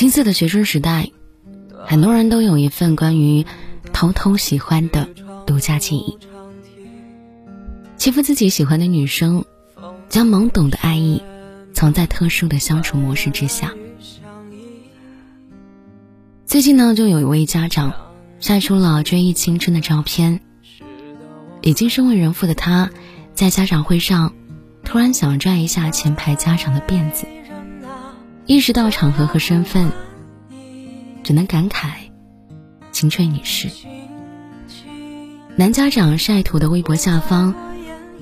青涩的学生时代，很多人都有一份关于偷偷喜欢的独家记忆。欺负自己喜欢的女生，将懵懂的爱意藏在特殊的相处模式之下。最近呢，就有一位家长晒出了追忆青春的照片。已经身为人父的他，在家长会上突然想拽一下前排家长的辫子，意识到场合和身份，只能感慨青春已逝。男家长晒图的微博下方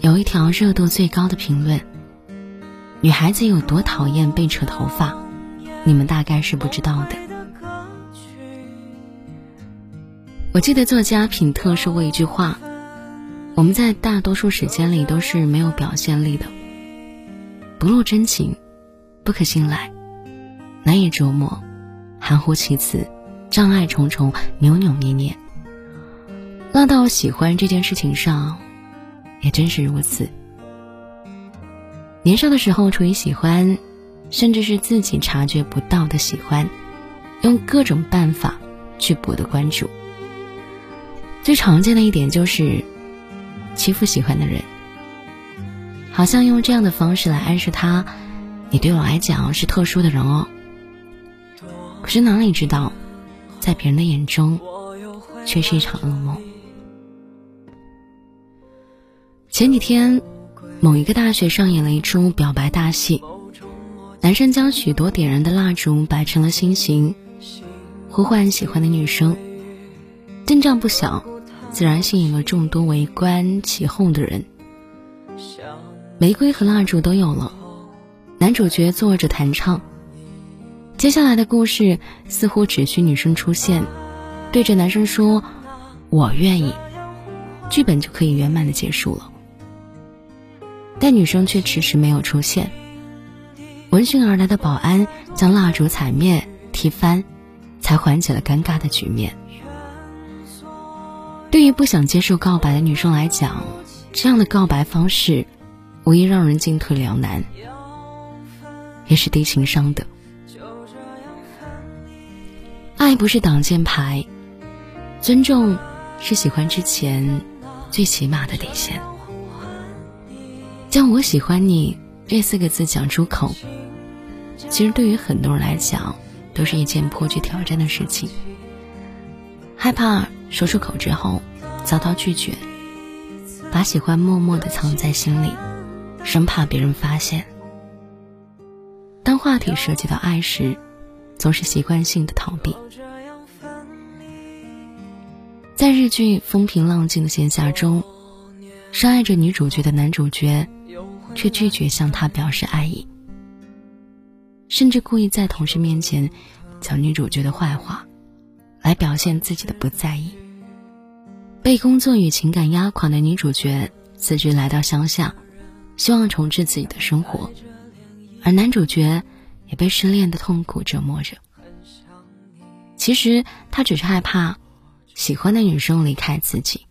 有一条热度最高的评论：“女孩子有多讨厌被扯头发，你们大概是不知道的。”我记得作家品特说过一句话。我们在大多数时间里都是没有表现力的，不露真情，不可信赖，难以琢磨，含糊其辞，障碍重重，扭扭捏捏。落到喜欢这件事情上，也真是如此。年少的时候，处于喜欢，甚至是自己察觉不到的喜欢，用各种办法去博得关注。最常见的一点就是。欺负喜欢的人，好像用这样的方式来暗示他，你对我来讲是特殊的人哦。可是哪里知道，在别人的眼中，却是一场噩梦。前几天，某一个大学上演了一出表白大戏，男生将许多点燃的蜡烛摆成了心形，呼唤喜欢的女生，阵仗不小。自然吸引了众多围观起哄的人。玫瑰和蜡烛都有了，男主角坐着弹唱。接下来的故事似乎只需女生出现，对着男生说“我愿意”，剧本就可以圆满的结束了。但女生却迟迟没有出现。闻讯而来的保安将蜡烛踩灭、踢翻，才缓解了尴尬的局面。对于不想接受告白的女生来讲，这样的告白方式，无疑让人进退两难，也是低情商的。爱不是挡箭牌，尊重是喜欢之前最起码的底线。将我喜欢你这四个字讲出口，其实对于很多人来讲，都是一件颇具挑战的事情。害怕。说出口之后，遭到拒绝，把喜欢默默的藏在心里，生怕别人发现。当话题涉及到爱时，总是习惯性的逃避。在日剧风平浪静的闲暇中，深爱着女主角的男主角，却拒绝向她表示爱意，甚至故意在同事面前讲女主角的坏话。来表现自己的不在意。被工作与情感压垮的女主角辞职来到乡下，希望重置自己的生活，而男主角也被失恋的痛苦折磨着。其实他只是害怕喜欢的女生离开自己，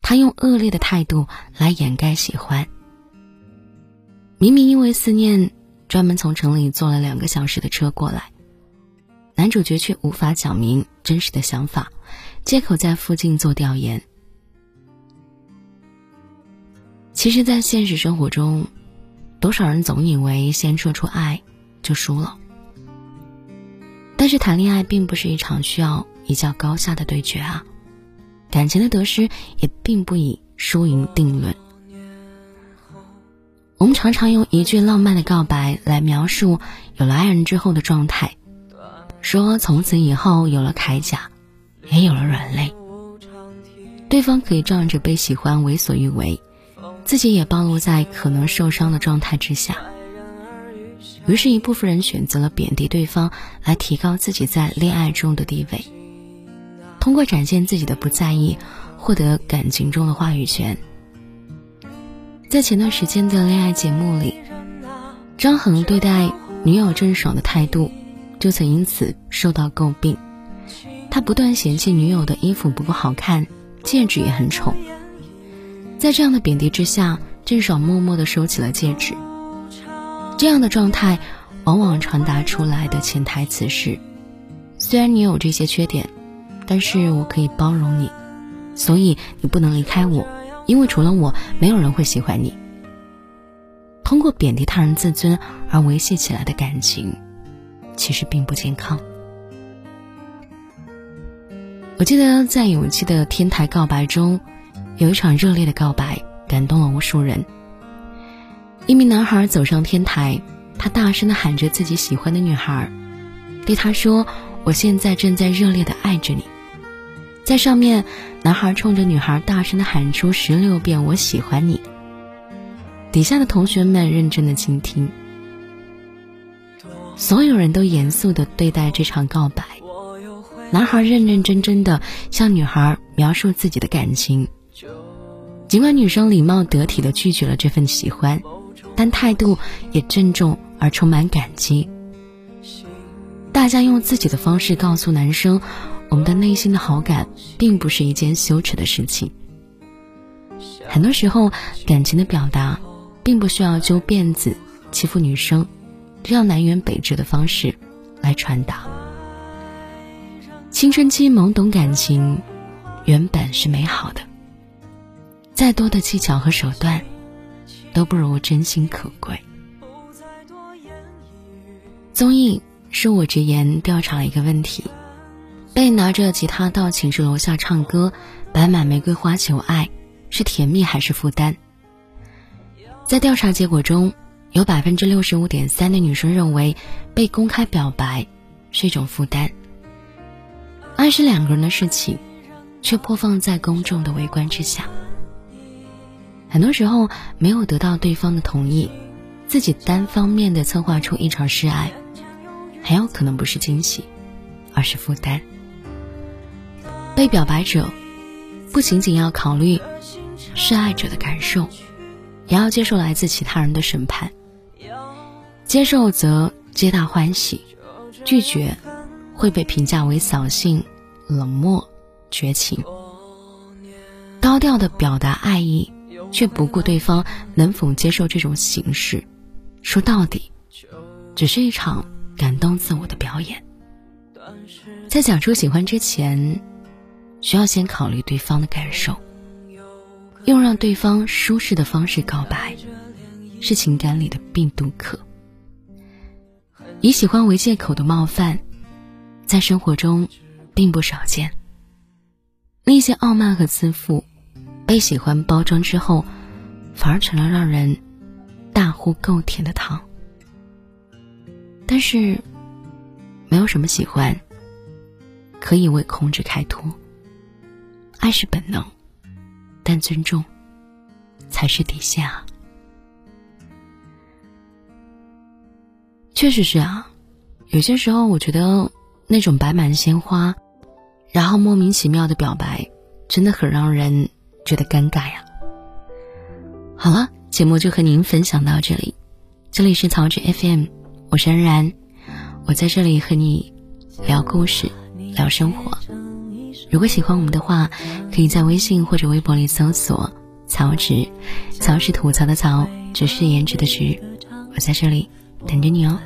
他用恶劣的态度来掩盖喜欢。明明因为思念，专门从城里坐了两个小时的车过来。男主角却无法讲明真实的想法，借口在附近做调研。其实，在现实生活中，多少人总以为先说出爱就输了。但是，谈恋爱并不是一场需要一较高下的对决啊，感情的得失也并不以输赢定论。我们常常用一句浪漫的告白来描述有了爱人之后的状态。说从此以后有了铠甲，也有了软肋。对方可以仗着被喜欢为所欲为，自己也暴露在可能受伤的状态之下。于是，一部分人选择了贬低对方，来提高自己在恋爱中的地位。通过展现自己的不在意，获得感情中的话语权。在前段时间的恋爱节目里，张恒对待女友郑爽的态度。就曾因此受到诟病，他不断嫌弃女友的衣服不够好看，戒指也很丑。在这样的贬低之下，郑爽默默地收起了戒指。这样的状态，往往传达出来的潜台词是：虽然你有这些缺点，但是我可以包容你，所以你不能离开我，因为除了我，没有人会喜欢你。通过贬低他人自尊而维系起来的感情，其实并不健康。我记得在有一期的天台告白中，有一场热烈的告白，感动了无数人。一名男孩走上天台，他大声的喊着自己喜欢的女孩，对她说：“我现在正在热烈的爱着你。”在上面，男孩冲着女孩大声的喊出十六遍“我喜欢你”。底下的同学们认真的倾听，所有人都严肃的对待这场告白。男孩认认真真的向女孩描述自己的感情，尽管女生礼貌得体的拒绝了这份喜欢，但态度也郑重而充满感激。大家用自己的方式告诉男生，我们的内心的好感并不是一件羞耻的事情。很多时候，感情的表达，并不需要揪辫子欺负女生，这样南辕北辙的方式来传达。青春期懵懂感情，原本是美好的。再多的技巧和手段，都不如真心可贵。综艺《恕我直言》调查了一个问题：被拿着吉他到寝室楼下唱歌，摆满玫瑰花求爱，是甜蜜还是负担？在调查结果中，有百分之六十五点三的女生认为，被公开表白是一种负担。爱是两个人的事情，却播放在公众的围观之下。很多时候没有得到对方的同意，自己单方面的策划出一场示爱，很有可能不是惊喜，而是负担。被表白者不仅仅要考虑示爱者的感受，也要接受来自其他人的审判。接受则皆大欢喜，拒绝。会被评价为扫兴、冷漠、绝情。高调的表达爱意，却不顾对方能否接受这种形式，说到底，只是一场感动自我的表演。在讲出喜欢之前，需要先考虑对方的感受，用让对方舒适的方式告白，是情感里的病毒课。以喜欢为借口的冒犯。在生活中，并不少见。那些傲慢和自负，被喜欢包装之后，反而成了让人大呼够甜的糖。但是，没有什么喜欢可以为控制开脱。爱是本能，但尊重才是底线啊！确实是啊，有些时候我觉得。那种摆满鲜花，然后莫名其妙的表白，真的很让人觉得尴尬呀。好了，节目就和您分享到这里，这里是曹植 FM，我是安然，我在这里和你聊故事，聊生活。如果喜欢我们的话，可以在微信或者微博里搜索“曹植”，曹是吐槽的曹，植是颜值的植，我在这里等着你哦。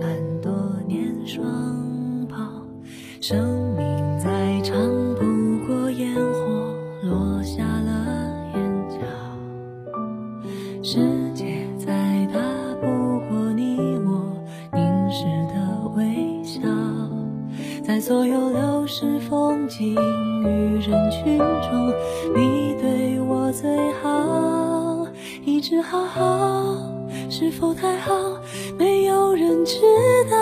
安多年霜。没有人知道。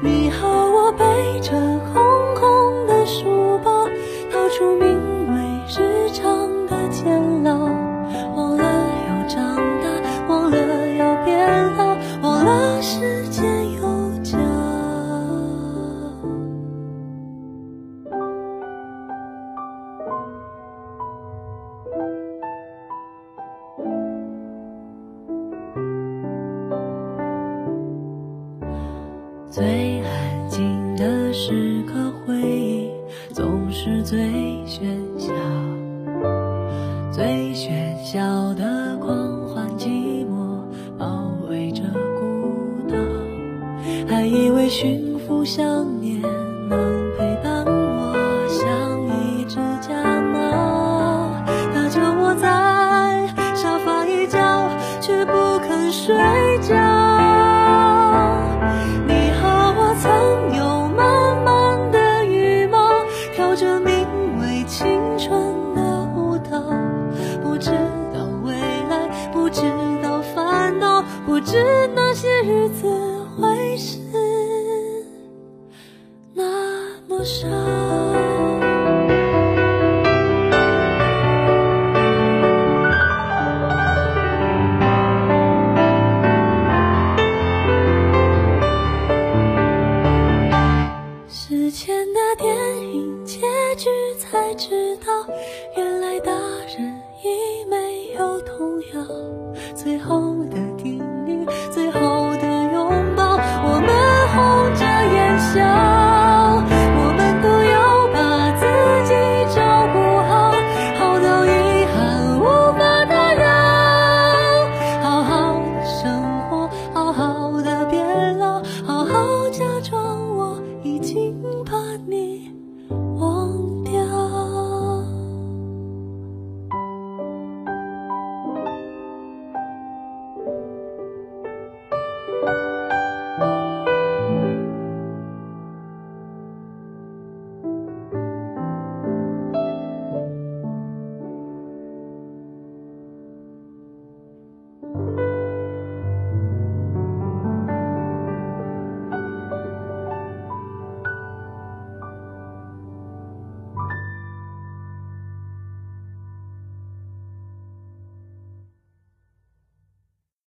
你和我背着空空的书包，逃出以为驯服想念能。之前的电影结局才知道原来大人已没有童谣。最后的叮咛最后的拥抱我们红着眼笑。